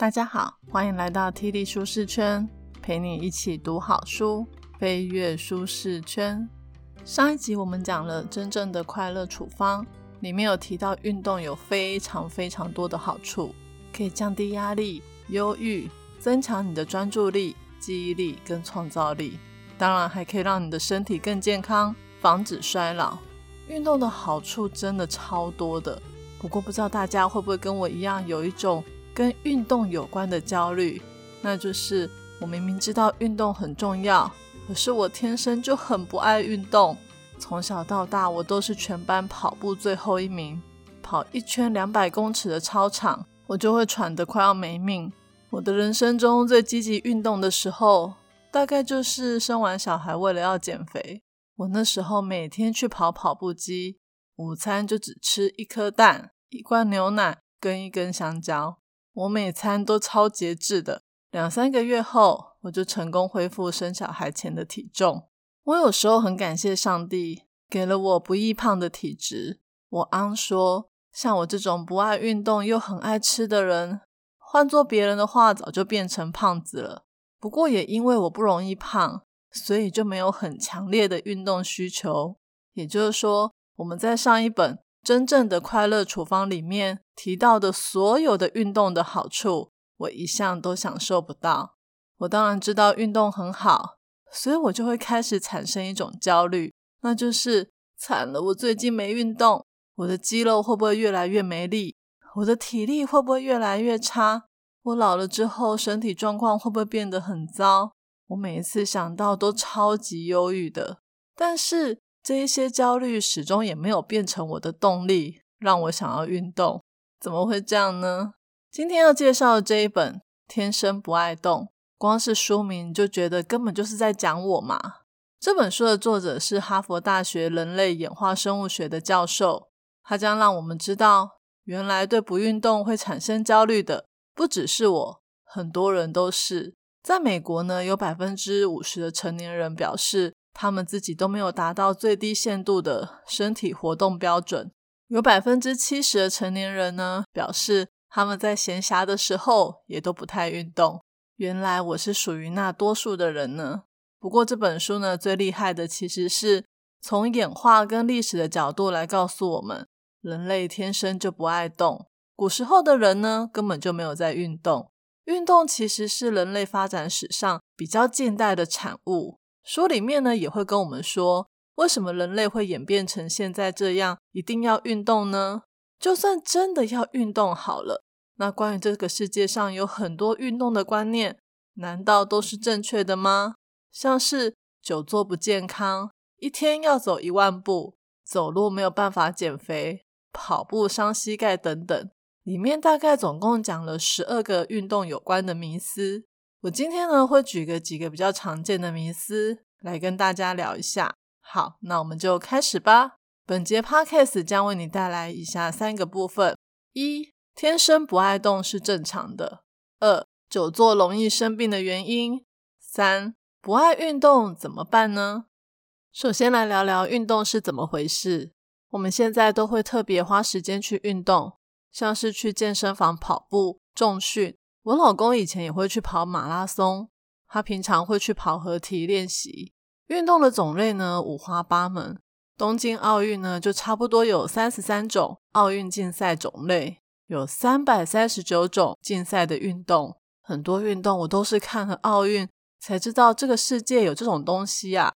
大家好，欢迎来到 T D 舒适圈，陪你一起读好书，飞跃舒适圈。上一集我们讲了真正的快乐处方，里面有提到运动有非常非常多的好处，可以降低压力、忧郁，增强你的专注力、记忆力跟创造力，当然还可以让你的身体更健康，防止衰老。运动的好处真的超多的，不过不知道大家会不会跟我一样有一种。跟运动有关的焦虑，那就是我明明知道运动很重要，可是我天生就很不爱运动。从小到大，我都是全班跑步最后一名，跑一圈两百公尺的操场，我就会喘得快要没命。我的人生中最积极运动的时候，大概就是生完小孩，为了要减肥，我那时候每天去跑跑步机，午餐就只吃一颗蛋、一罐牛奶跟一根香蕉。我每餐都超节制的，两三个月后，我就成功恢复生小孩前的体重。我有时候很感谢上帝给了我不易胖的体质。我昂说，像我这种不爱运动又很爱吃的人，换做别人的话，早就变成胖子了。不过也因为我不容易胖，所以就没有很强烈的运动需求。也就是说，我们在上一本。真正的快乐处方里面提到的所有的运动的好处，我一向都享受不到。我当然知道运动很好，所以我就会开始产生一种焦虑，那就是惨了，我最近没运动，我的肌肉会不会越来越没力？我的体力会不会越来越差？我老了之后身体状况会不会变得很糟？我每一次想到都超级忧郁的，但是。这一些焦虑始终也没有变成我的动力，让我想要运动。怎么会这样呢？今天要介绍的这一本《天生不爱动》，光是书名就觉得根本就是在讲我嘛。这本书的作者是哈佛大学人类演化生物学的教授，他将让我们知道，原来对不运动会产生焦虑的不只是我，很多人都是。在美国呢，有百分之五十的成年人表示。他们自己都没有达到最低限度的身体活动标准，有百分之七十的成年人呢表示他们在闲暇的时候也都不太运动。原来我是属于那多数的人呢。不过这本书呢最厉害的其实是从演化跟历史的角度来告诉我们，人类天生就不爱动。古时候的人呢根本就没有在运动，运动其实是人类发展史上比较近代的产物。书里面呢也会跟我们说，为什么人类会演变成现在这样，一定要运动呢？就算真的要运动好了，那关于这个世界上有很多运动的观念，难道都是正确的吗？像是久坐不健康，一天要走一万步，走路没有办法减肥，跑步伤膝盖等等，里面大概总共讲了十二个运动有关的迷思。我今天呢会举个几个比较常见的迷思来跟大家聊一下。好，那我们就开始吧。本节 podcast 将为你带来以下三个部分：一、天生不爱动是正常的；二、久坐容易生病的原因；三、不爱运动怎么办呢？首先来聊聊运动是怎么回事。我们现在都会特别花时间去运动，像是去健身房跑步、重训。我老公以前也会去跑马拉松，他平常会去跑合体练习。运动的种类呢五花八门。东京奥运呢就差不多有三十三种奥运竞赛种类，有三百三十九种竞赛的运动。很多运动我都是看了奥运才知道这个世界有这种东西啊。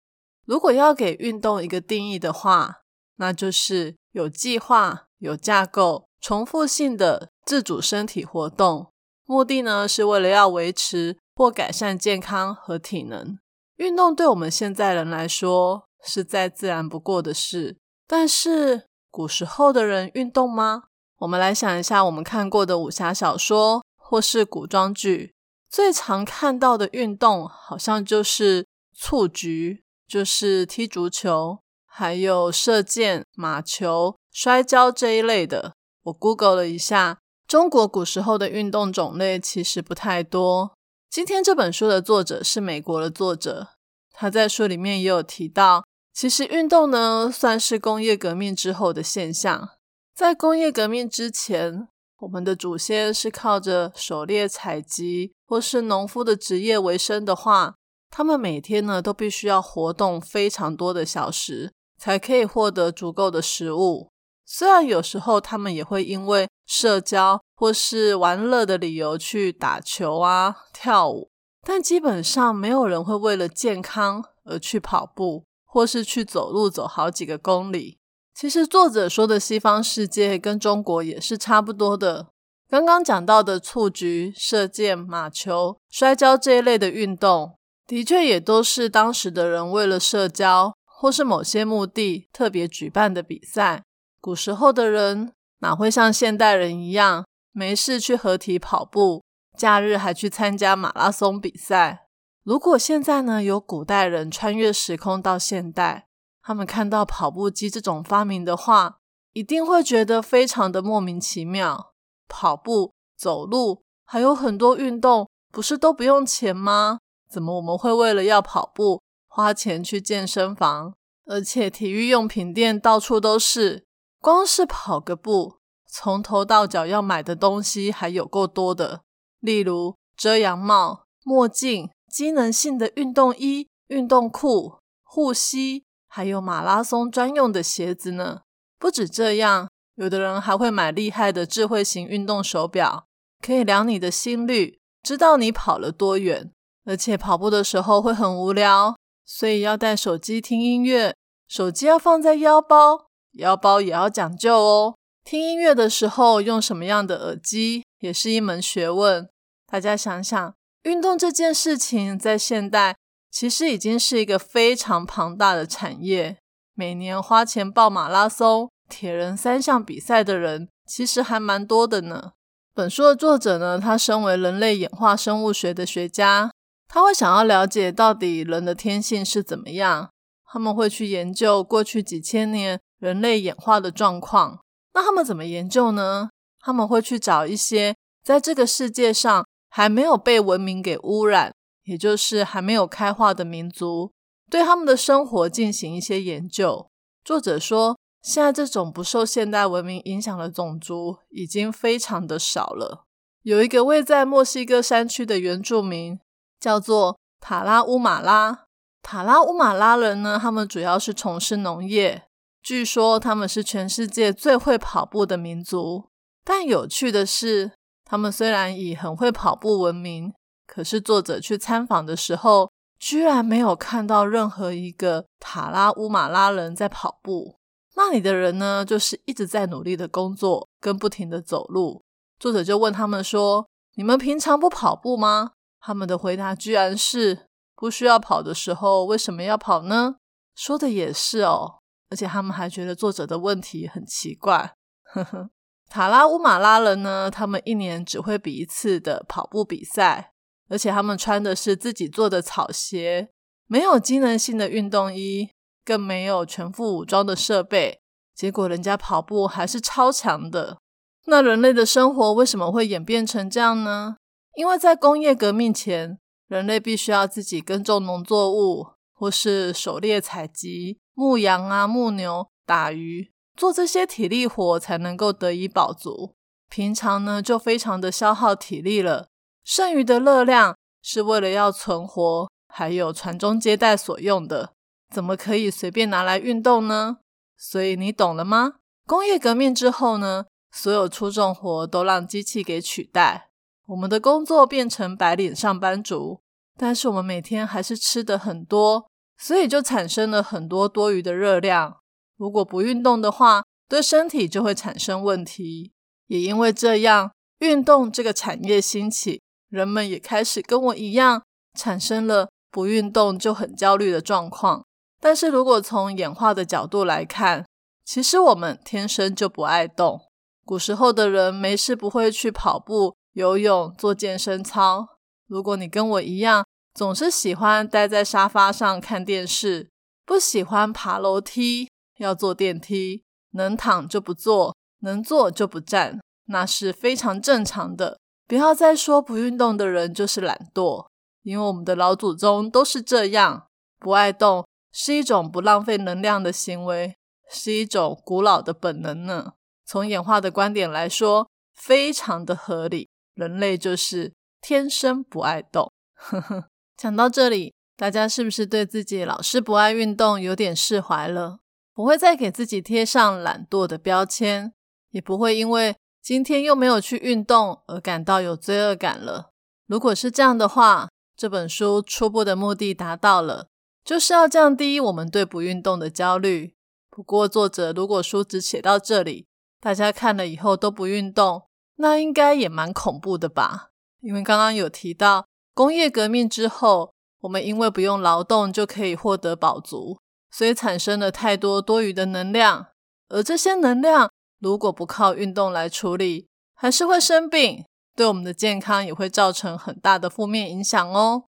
如果要给运动一个定义的话，那就是有计划、有架构、重复性的自主身体活动。目的呢，是为了要维持或改善健康和体能。运动对我们现在人来说是再自然不过的事。但是古时候的人运动吗？我们来想一下，我们看过的武侠小说或是古装剧，最常看到的运动好像就是蹴鞠，就是踢足球，还有射箭、马球、摔跤这一类的。我 Google 了一下。中国古时候的运动种类其实不太多。今天这本书的作者是美国的作者，他在书里面也有提到，其实运动呢算是工业革命之后的现象。在工业革命之前，我们的祖先是靠着狩猎采集或是农夫的职业为生的话，他们每天呢都必须要活动非常多的小时，才可以获得足够的食物。虽然有时候他们也会因为社交或是玩乐的理由去打球啊、跳舞，但基本上没有人会为了健康而去跑步，或是去走路走好几个公里。其实作者说的西方世界跟中国也是差不多的。刚刚讲到的蹴鞠、射箭、马球、摔跤这一类的运动，的确也都是当时的人为了社交或是某些目的特别举办的比赛。古时候的人哪会像现代人一样没事去合体跑步，假日还去参加马拉松比赛？如果现在呢有古代人穿越时空到现代，他们看到跑步机这种发明的话，一定会觉得非常的莫名其妙。跑步、走路，还有很多运动，不是都不用钱吗？怎么我们会为了要跑步花钱去健身房？而且体育用品店到处都是，光是跑个步，从头到脚要买的东西还有够多的，例如遮阳帽、墨镜、机能性的运动衣、运动裤、护膝。还有马拉松专用的鞋子呢。不止这样，有的人还会买厉害的智慧型运动手表，可以量你的心率，知道你跑了多远。而且跑步的时候会很无聊，所以要带手机听音乐，手机要放在腰包，腰包也要讲究哦。听音乐的时候用什么样的耳机，也是一门学问。大家想想，运动这件事情在现代。其实已经是一个非常庞大的产业，每年花钱报马拉松、铁人三项比赛的人其实还蛮多的呢。本书的作者呢，他身为人类演化生物学的学家，他会想要了解到底人的天性是怎么样，他们会去研究过去几千年人类演化的状况。那他们怎么研究呢？他们会去找一些在这个世界上还没有被文明给污染。也就是还没有开化的民族，对他们的生活进行一些研究。作者说，现在这种不受现代文明影响的种族已经非常的少了。有一个位在墨西哥山区的原住民，叫做塔拉乌马拉。塔拉乌马拉人呢，他们主要是从事农业。据说他们是全世界最会跑步的民族。但有趣的是，他们虽然以很会跑步闻名。可是作者去参访的时候，居然没有看到任何一个塔拉乌马拉人在跑步。那里的人呢，就是一直在努力的工作，跟不停的走路。作者就问他们说：“你们平常不跑步吗？”他们的回答居然是：“不需要跑的时候，为什么要跑呢？”说的也是哦，而且他们还觉得作者的问题很奇怪。塔拉乌马拉人呢，他们一年只会比一次的跑步比赛。而且他们穿的是自己做的草鞋，没有机能性的运动衣，更没有全副武装的设备。结果人家跑步还是超强的。那人类的生活为什么会演变成这样呢？因为在工业革命前，人类必须要自己耕种农作物，或是狩猎采集、牧羊啊、牧牛、打鱼，做这些体力活才能够得以饱足。平常呢，就非常的消耗体力了。剩余的热量是为了要存活，还有传宗接代所用的，怎么可以随便拿来运动呢？所以你懂了吗？工业革命之后呢，所有出重活都让机器给取代，我们的工作变成白领上班族，但是我们每天还是吃的很多，所以就产生了很多多余的热量。如果不运动的话，对身体就会产生问题。也因为这样，运动这个产业兴起。人们也开始跟我一样，产生了不运动就很焦虑的状况。但是如果从演化的角度来看，其实我们天生就不爱动。古时候的人没事不会去跑步、游泳、做健身操。如果你跟我一样，总是喜欢待在沙发上看电视，不喜欢爬楼梯，要坐电梯，能躺就不坐，能坐就不站，那是非常正常的。不要再说不运动的人就是懒惰，因为我们的老祖宗都是这样，不爱动是一种不浪费能量的行为，是一种古老的本能呢。从演化的观点来说，非常的合理。人类就是天生不爱动。呵呵，讲到这里，大家是不是对自己老是不爱运动有点释怀了？不会再给自己贴上懒惰的标签，也不会因为今天又没有去运动而感到有罪恶感了。如果是这样的话，这本书初步的目的达到了，就是要降低我们对不运动的焦虑。不过，作者如果书只写到这里，大家看了以后都不运动，那应该也蛮恐怖的吧？因为刚刚有提到工业革命之后，我们因为不用劳动就可以获得饱足，所以产生了太多多余的能量，而这些能量如果不靠运动来处理，还是会生病。对我们的健康也会造成很大的负面影响哦。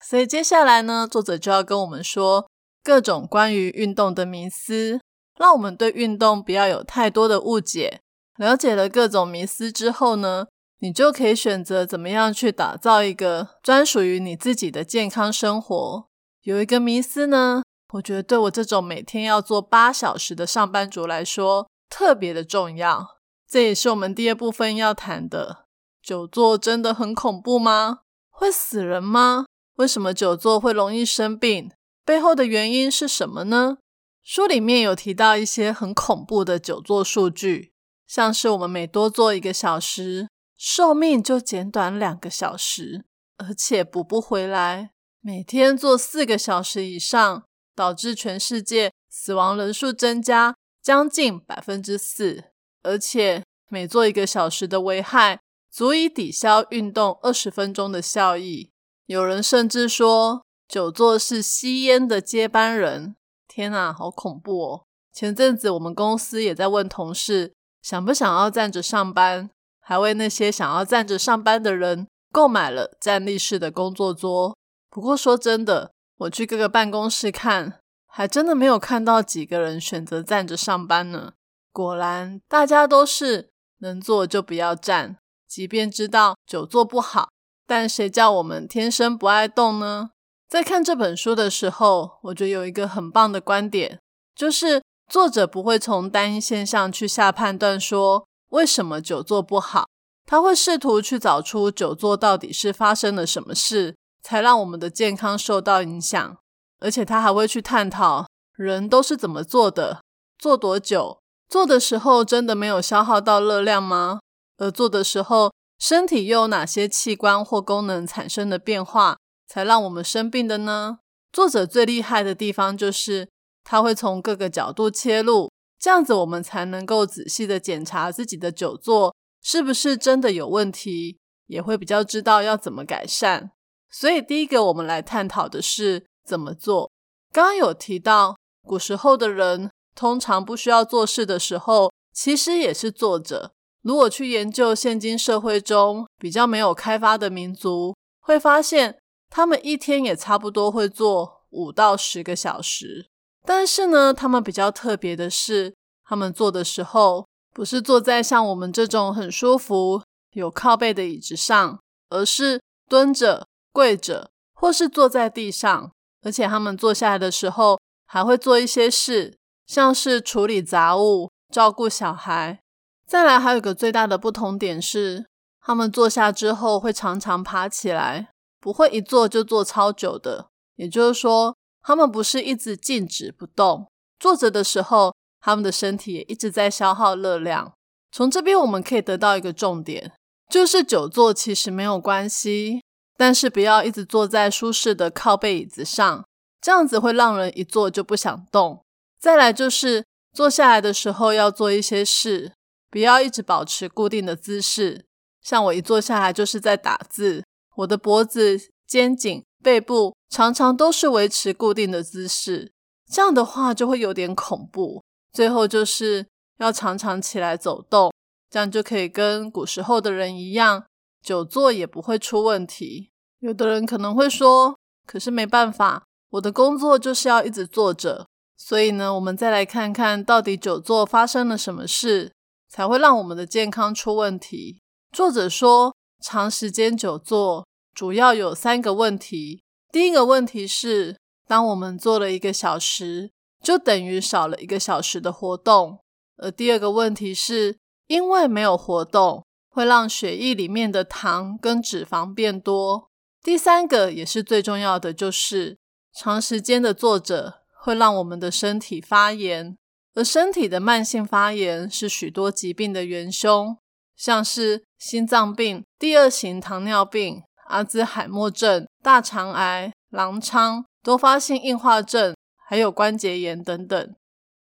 所以接下来呢，作者就要跟我们说各种关于运动的迷思，让我们对运动不要有太多的误解。了解了各种迷思之后呢，你就可以选择怎么样去打造一个专属于你自己的健康生活。有一个迷思呢，我觉得对我这种每天要做八小时的上班族来说特别的重要。这也是我们第二部分要谈的。久坐真的很恐怖吗？会死人吗？为什么久坐会容易生病？背后的原因是什么呢？书里面有提到一些很恐怖的久坐数据，像是我们每多坐一个小时，寿命就减短两个小时，而且补不回来。每天坐四个小时以上，导致全世界死亡人数增加将近百分之四，而且每坐一个小时的危害。足以抵消运动二十分钟的效益。有人甚至说，久坐是吸烟的接班人。天啊，好恐怖哦！前阵子我们公司也在问同事，想不想要站着上班，还为那些想要站着上班的人购买了站立式的工作桌。不过说真的，我去各个办公室看，还真的没有看到几个人选择站着上班呢。果然，大家都是能坐就不要站。即便知道久坐不好，但谁叫我们天生不爱动呢？在看这本书的时候，我觉得有一个很棒的观点，就是作者不会从单一现象去下判断，说为什么久坐不好。他会试图去找出久坐到底是发生了什么事，才让我们的健康受到影响。而且他还会去探讨人都是怎么做的，做多久，做的时候真的没有消耗到热量吗？而做的时候，身体又有哪些器官或功能产生的变化，才让我们生病的呢？作者最厉害的地方就是，他会从各个角度切入，这样子我们才能够仔细的检查自己的久坐是不是真的有问题，也会比较知道要怎么改善。所以，第一个我们来探讨的是怎么做。刚刚有提到，古时候的人通常不需要做事的时候，其实也是坐着。如果去研究现今社会中比较没有开发的民族，会发现他们一天也差不多会做五到十个小时。但是呢，他们比较特别的是，他们坐的时候不是坐在像我们这种很舒服、有靠背的椅子上，而是蹲着、跪着，或是坐在地上。而且他们坐下来的时候，还会做一些事，像是处理杂物、照顾小孩。再来，还有个最大的不同点是，他们坐下之后会常常爬起来，不会一坐就坐超久的。也就是说，他们不是一直静止不动，坐着的时候，他们的身体也一直在消耗热量。从这边我们可以得到一个重点，就是久坐其实没有关系，但是不要一直坐在舒适的靠背椅子上，这样子会让人一坐就不想动。再来就是坐下来的时候要做一些事。不要一直保持固定的姿势，像我一坐下来就是在打字，我的脖子、肩颈、背部常常都是维持固定的姿势，这样的话就会有点恐怖。最后就是要常常起来走动，这样就可以跟古时候的人一样，久坐也不会出问题。有的人可能会说，可是没办法，我的工作就是要一直坐着，所以呢，我们再来看看到底久坐发生了什么事。才会让我们的健康出问题。作者说，长时间久坐主要有三个问题。第一个问题是，当我们坐了一个小时，就等于少了一个小时的活动。而第二个问题是，因为没有活动，会让血液里面的糖跟脂肪变多。第三个也是最重要的，就是长时间的坐着会让我们的身体发炎，而身体的慢性发炎是许多疾病的元凶，像是心脏病、第二型糖尿病、阿兹海默症、大肠癌、狼疮、多发性硬化症，还有关节炎等等。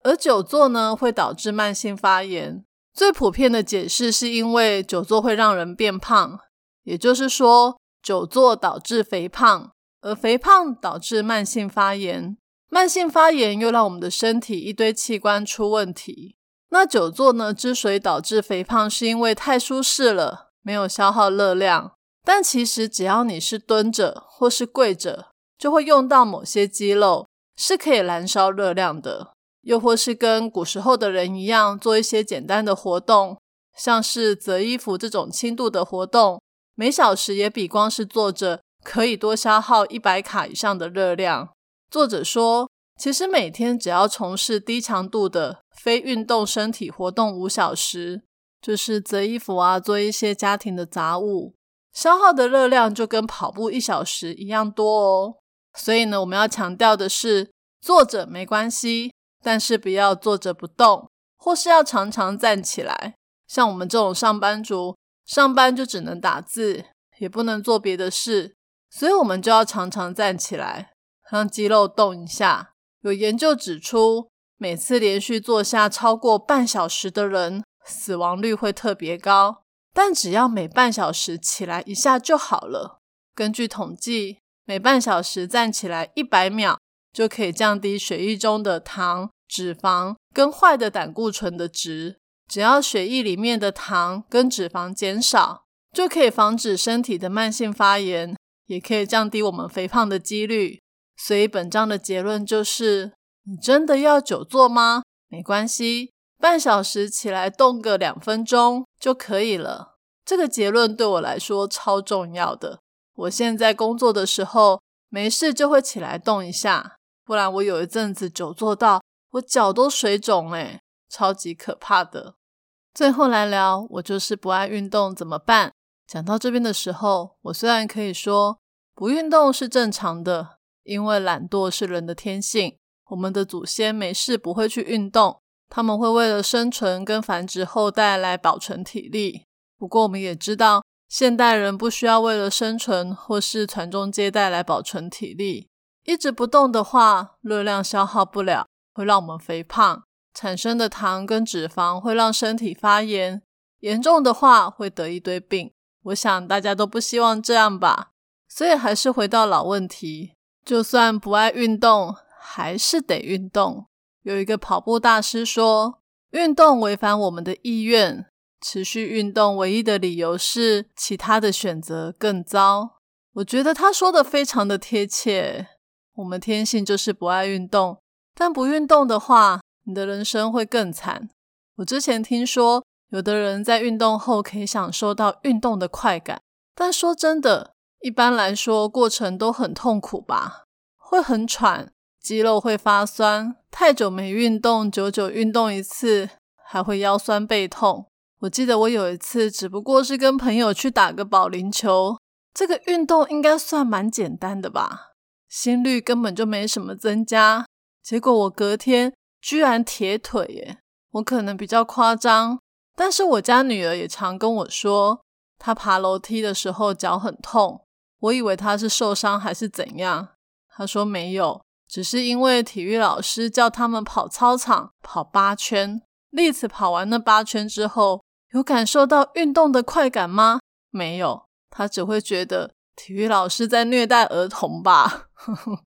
而久坐呢，会导致慢性发炎。最普遍的解释是因为久坐会让人变胖，也就是说。久坐导致肥胖，而肥胖导致慢性发炎，慢性发炎又让我们的身体一堆器官出问题。那久坐呢？之所以导致肥胖，是因为太舒适了，没有消耗热量。但其实只要你是蹲着或是跪着，就会用到某些肌肉，是可以燃烧热量的。又或是跟古时候的人一样，做一些简单的活动，像是折衣服这种轻度的活动。每小时也比光是坐着可以多消耗一百卡以上的热量。作者说，其实每天只要从事低强度的非运动身体活动五小时，就是折衣服啊，做一些家庭的杂物，消耗的热量就跟跑步一小时一样多哦。所以呢，我们要强调的是，坐着没关系，但是不要坐着不动，或是要常常站起来。像我们这种上班族。上班就只能打字，也不能做别的事，所以我们就要常常站起来，让肌肉动一下。有研究指出，每次连续坐下超过半小时的人，死亡率会特别高。但只要每半小时起来一下就好了。根据统计，每半小时站起来一百秒，就可以降低血液中的糖、脂肪跟坏的胆固醇的值。只要血液里面的糖跟脂肪减少，就可以防止身体的慢性发炎，也可以降低我们肥胖的几率。所以本章的结论就是：你真的要久坐吗？没关系，半小时起来动个两分钟就可以了。这个结论对我来说超重要的。我现在工作的时候，没事就会起来动一下，不然我有一阵子久坐到我脚都水肿诶超级可怕的。最后来聊，我就是不爱运动怎么办？讲到这边的时候，我虽然可以说不运动是正常的，因为懒惰是人的天性。我们的祖先没事不会去运动，他们会为了生存跟繁殖后代来保存体力。不过我们也知道，现代人不需要为了生存或是传宗接代来保存体力。一直不动的话，热量消耗不了，会让我们肥胖。产生的糖跟脂肪会让身体发炎，严重的话会得一堆病。我想大家都不希望这样吧，所以还是回到老问题，就算不爱运动，还是得运动。有一个跑步大师说，运动违反我们的意愿，持续运动唯一的理由是其他的选择更糟。我觉得他说的非常的贴切。我们天性就是不爱运动，但不运动的话。你的人生会更惨。我之前听说，有的人在运动后可以享受到运动的快感，但说真的，一般来说过程都很痛苦吧？会很喘，肌肉会发酸，太久没运动，久久运动一次还会腰酸背痛。我记得我有一次，只不过是跟朋友去打个保龄球，这个运动应该算蛮简单的吧？心率根本就没什么增加，结果我隔天。居然铁腿耶！我可能比较夸张，但是我家女儿也常跟我说，她爬楼梯的时候脚很痛。我以为她是受伤还是怎样，她说没有，只是因为体育老师叫他们跑操场跑八圈。丽子跑完那八圈之后，有感受到运动的快感吗？没有，他只会觉得体育老师在虐待儿童吧。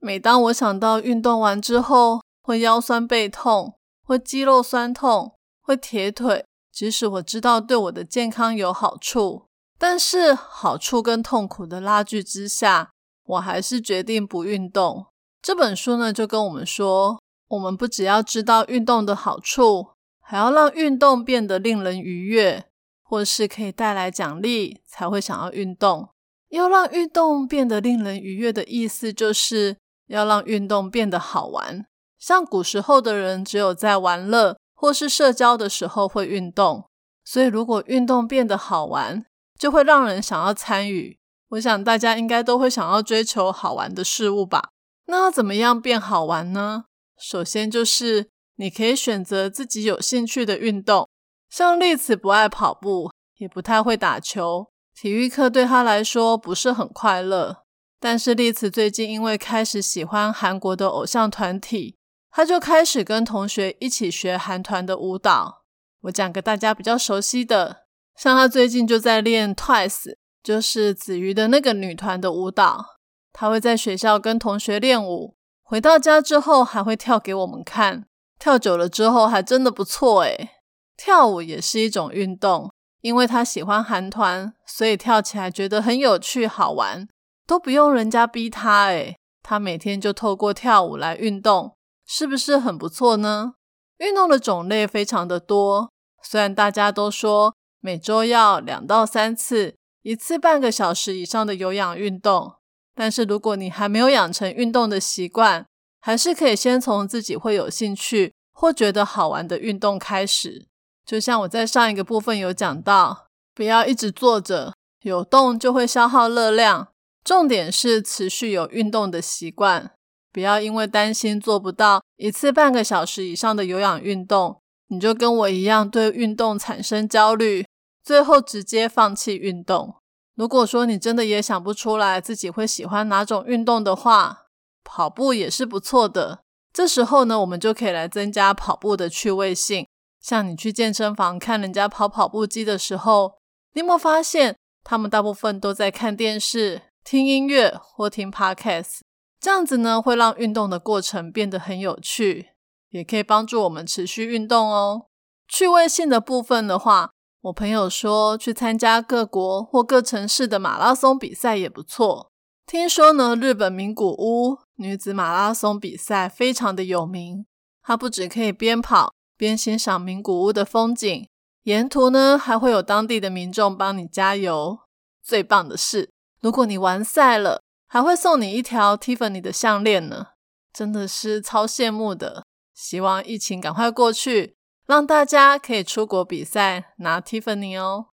每当我想到运动完之后，会腰酸背痛，会肌肉酸痛，会铁腿。即使我知道对我的健康有好处，但是好处跟痛苦的拉锯之下，我还是决定不运动。这本书呢，就跟我们说，我们不只要知道运动的好处，还要让运动变得令人愉悦，或是可以带来奖励，才会想要运动。要让运动变得令人愉悦的意思，就是要让运动变得好玩。像古时候的人，只有在玩乐或是社交的时候会运动，所以如果运动变得好玩，就会让人想要参与。我想大家应该都会想要追求好玩的事物吧？那要怎么样变好玩呢？首先就是你可以选择自己有兴趣的运动，像丽子不爱跑步，也不太会打球，体育课对他来说不是很快乐。但是丽子最近因为开始喜欢韩国的偶像团体，他就开始跟同学一起学韩团的舞蹈。我讲个大家比较熟悉的，像他最近就在练 Twice，就是子瑜的那个女团的舞蹈。他会在学校跟同学练舞，回到家之后还会跳给我们看。跳久了之后还真的不错诶。跳舞也是一种运动，因为他喜欢韩团，所以跳起来觉得很有趣好玩。都不用人家逼他，诶，他每天就透过跳舞来运动，是不是很不错呢？运动的种类非常的多，虽然大家都说每周要两到三次，一次半个小时以上的有氧运动，但是如果你还没有养成运动的习惯，还是可以先从自己会有兴趣或觉得好玩的运动开始。就像我在上一个部分有讲到，不要一直坐着，有动就会消耗热量。重点是持续有运动的习惯，不要因为担心做不到一次半个小时以上的有氧运动，你就跟我一样对运动产生焦虑，最后直接放弃运动。如果说你真的也想不出来自己会喜欢哪种运动的话，跑步也是不错的。这时候呢，我们就可以来增加跑步的趣味性。像你去健身房看人家跑跑步机的时候，你有没有发现他们大部分都在看电视？听音乐或听 podcast，这样子呢会让运动的过程变得很有趣，也可以帮助我们持续运动哦。趣味性的部分的话，我朋友说去参加各国或各城市的马拉松比赛也不错。听说呢，日本名古屋女子马拉松比赛非常的有名，它不只可以边跑边欣赏名古屋的风景，沿途呢还会有当地的民众帮你加油。最棒的是。如果你完赛了，还会送你一条 Tiffany 的项链呢，真的是超羡慕的。希望疫情赶快过去，让大家可以出国比赛拿 Tiffany 哦。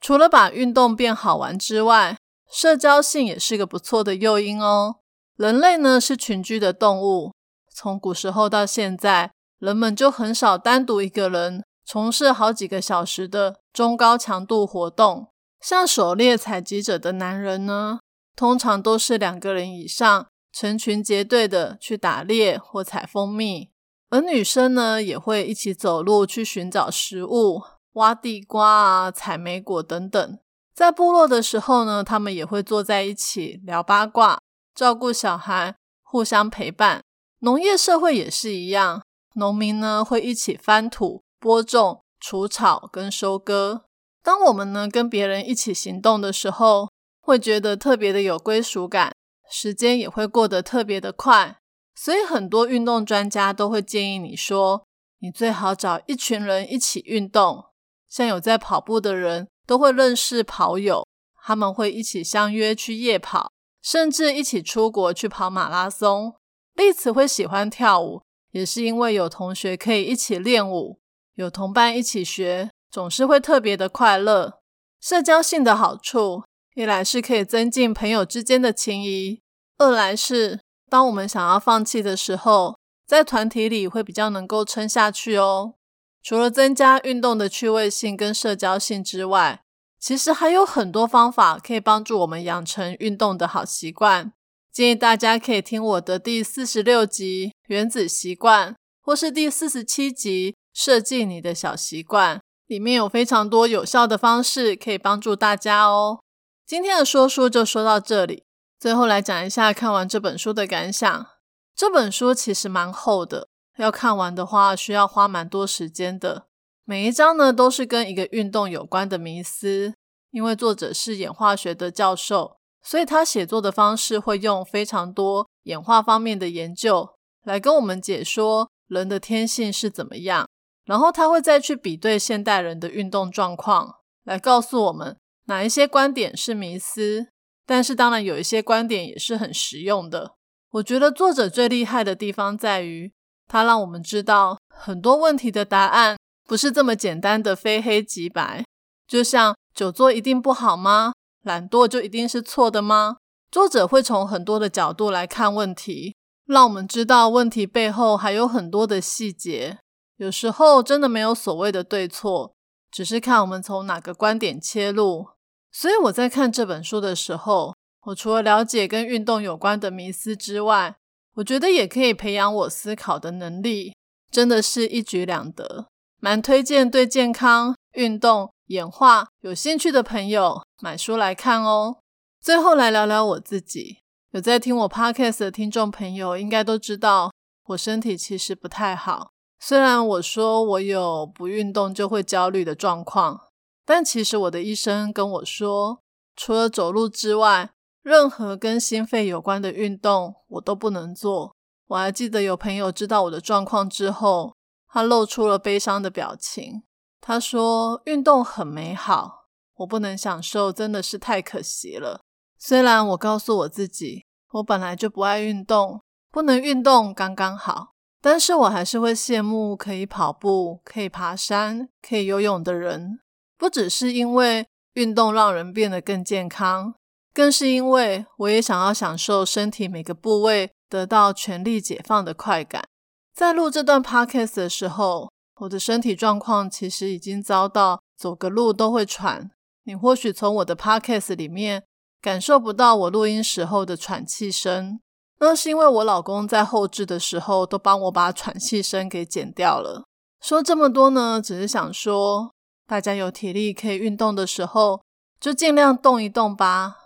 除了把运动变好玩之外，社交性也是个不错的诱因哦。人类呢是群居的动物，从古时候到现在，人们就很少单独一个人从事好几个小时的中高强度活动。像狩猎采集者的男人呢，通常都是两个人以上，成群结队的去打猎或采蜂蜜；而女生呢，也会一起走路去寻找食物，挖地瓜啊、采莓果等等。在部落的时候呢，他们也会坐在一起聊八卦，照顾小孩，互相陪伴。农业社会也是一样，农民呢会一起翻土、播种、除草跟收割。当我们呢跟别人一起行动的时候，会觉得特别的有归属感，时间也会过得特别的快。所以很多运动专家都会建议你说，你最好找一群人一起运动。像有在跑步的人都会认识跑友，他们会一起相约去夜跑，甚至一起出国去跑马拉松。丽子会喜欢跳舞，也是因为有同学可以一起练舞，有同伴一起学。总是会特别的快乐。社交性的好处，一来是可以增进朋友之间的情谊，二来是当我们想要放弃的时候，在团体里会比较能够撑下去哦。除了增加运动的趣味性跟社交性之外，其实还有很多方法可以帮助我们养成运动的好习惯。建议大家可以听我的第四十六集《原子习惯》，或是第四十七集《设计你的小习惯》。里面有非常多有效的方式可以帮助大家哦。今天的说书就说到这里，最后来讲一下看完这本书的感想。这本书其实蛮厚的，要看完的话需要花蛮多时间的。每一章呢都是跟一个运动有关的迷思，因为作者是演化学的教授，所以他写作的方式会用非常多演化方面的研究来跟我们解说人的天性是怎么样。然后他会再去比对现代人的运动状况，来告诉我们哪一些观点是迷思。但是当然有一些观点也是很实用的。我觉得作者最厉害的地方在于，他让我们知道很多问题的答案不是这么简单的非黑即白。就像久坐一定不好吗？懒惰就一定是错的吗？作者会从很多的角度来看问题，让我们知道问题背后还有很多的细节。有时候真的没有所谓的对错，只是看我们从哪个观点切入。所以我在看这本书的时候，我除了了解跟运动有关的迷思之外，我觉得也可以培养我思考的能力，真的是一举两得。蛮推荐对健康、运动、演化有兴趣的朋友买书来看哦。最后来聊聊我自己，有在听我 podcast 的听众朋友应该都知道，我身体其实不太好。虽然我说我有不运动就会焦虑的状况，但其实我的医生跟我说，除了走路之外，任何跟心肺有关的运动我都不能做。我还记得有朋友知道我的状况之后，他露出了悲伤的表情。他说：“运动很美好，我不能享受，真的是太可惜了。”虽然我告诉我自己，我本来就不爱运动，不能运动刚刚好。但是我还是会羡慕可以跑步、可以爬山、可以游泳的人，不只是因为运动让人变得更健康，更是因为我也想要享受身体每个部位得到全力解放的快感。在录这段 podcast 的时候，我的身体状况其实已经遭到走个路都会喘。你或许从我的 podcast 里面感受不到我录音时候的喘气声。那是因为我老公在后置的时候都帮我把喘气声给剪掉了。说这么多呢，只是想说，大家有体力可以运动的时候，就尽量动一动吧。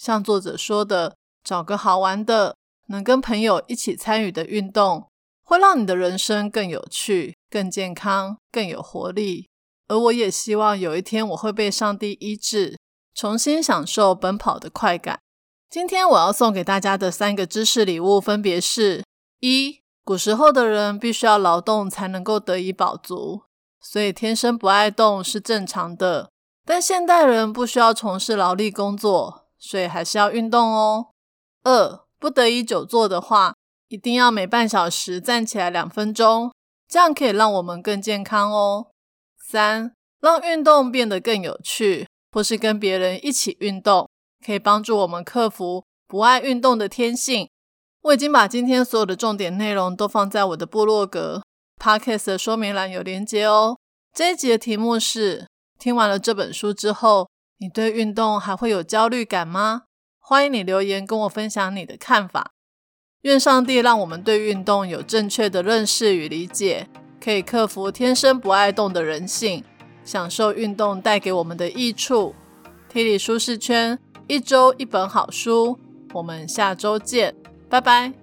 像作者说的，找个好玩的、能跟朋友一起参与的运动，会让你的人生更有趣、更健康、更有活力。而我也希望有一天我会被上帝医治，重新享受奔跑的快感。今天我要送给大家的三个知识礼物，分别是：一、古时候的人必须要劳动才能够得以饱足，所以天生不爱动是正常的；但现代人不需要从事劳力工作，所以还是要运动哦。二、不得已久坐的话，一定要每半小时站起来两分钟，这样可以让我们更健康哦。三、让运动变得更有趣，或是跟别人一起运动。可以帮助我们克服不爱运动的天性。我已经把今天所有的重点内容都放在我的部落格 podcast 的说明栏有连接哦。这一集的题目是：听完了这本书之后，你对运动还会有焦虑感吗？欢迎你留言跟我分享你的看法。愿上帝让我们对运动有正确的认识与理解，可以克服天生不爱动的人性，享受运动带给我们的益处。体理舒适圈。一周一本好书，我们下周见，拜拜。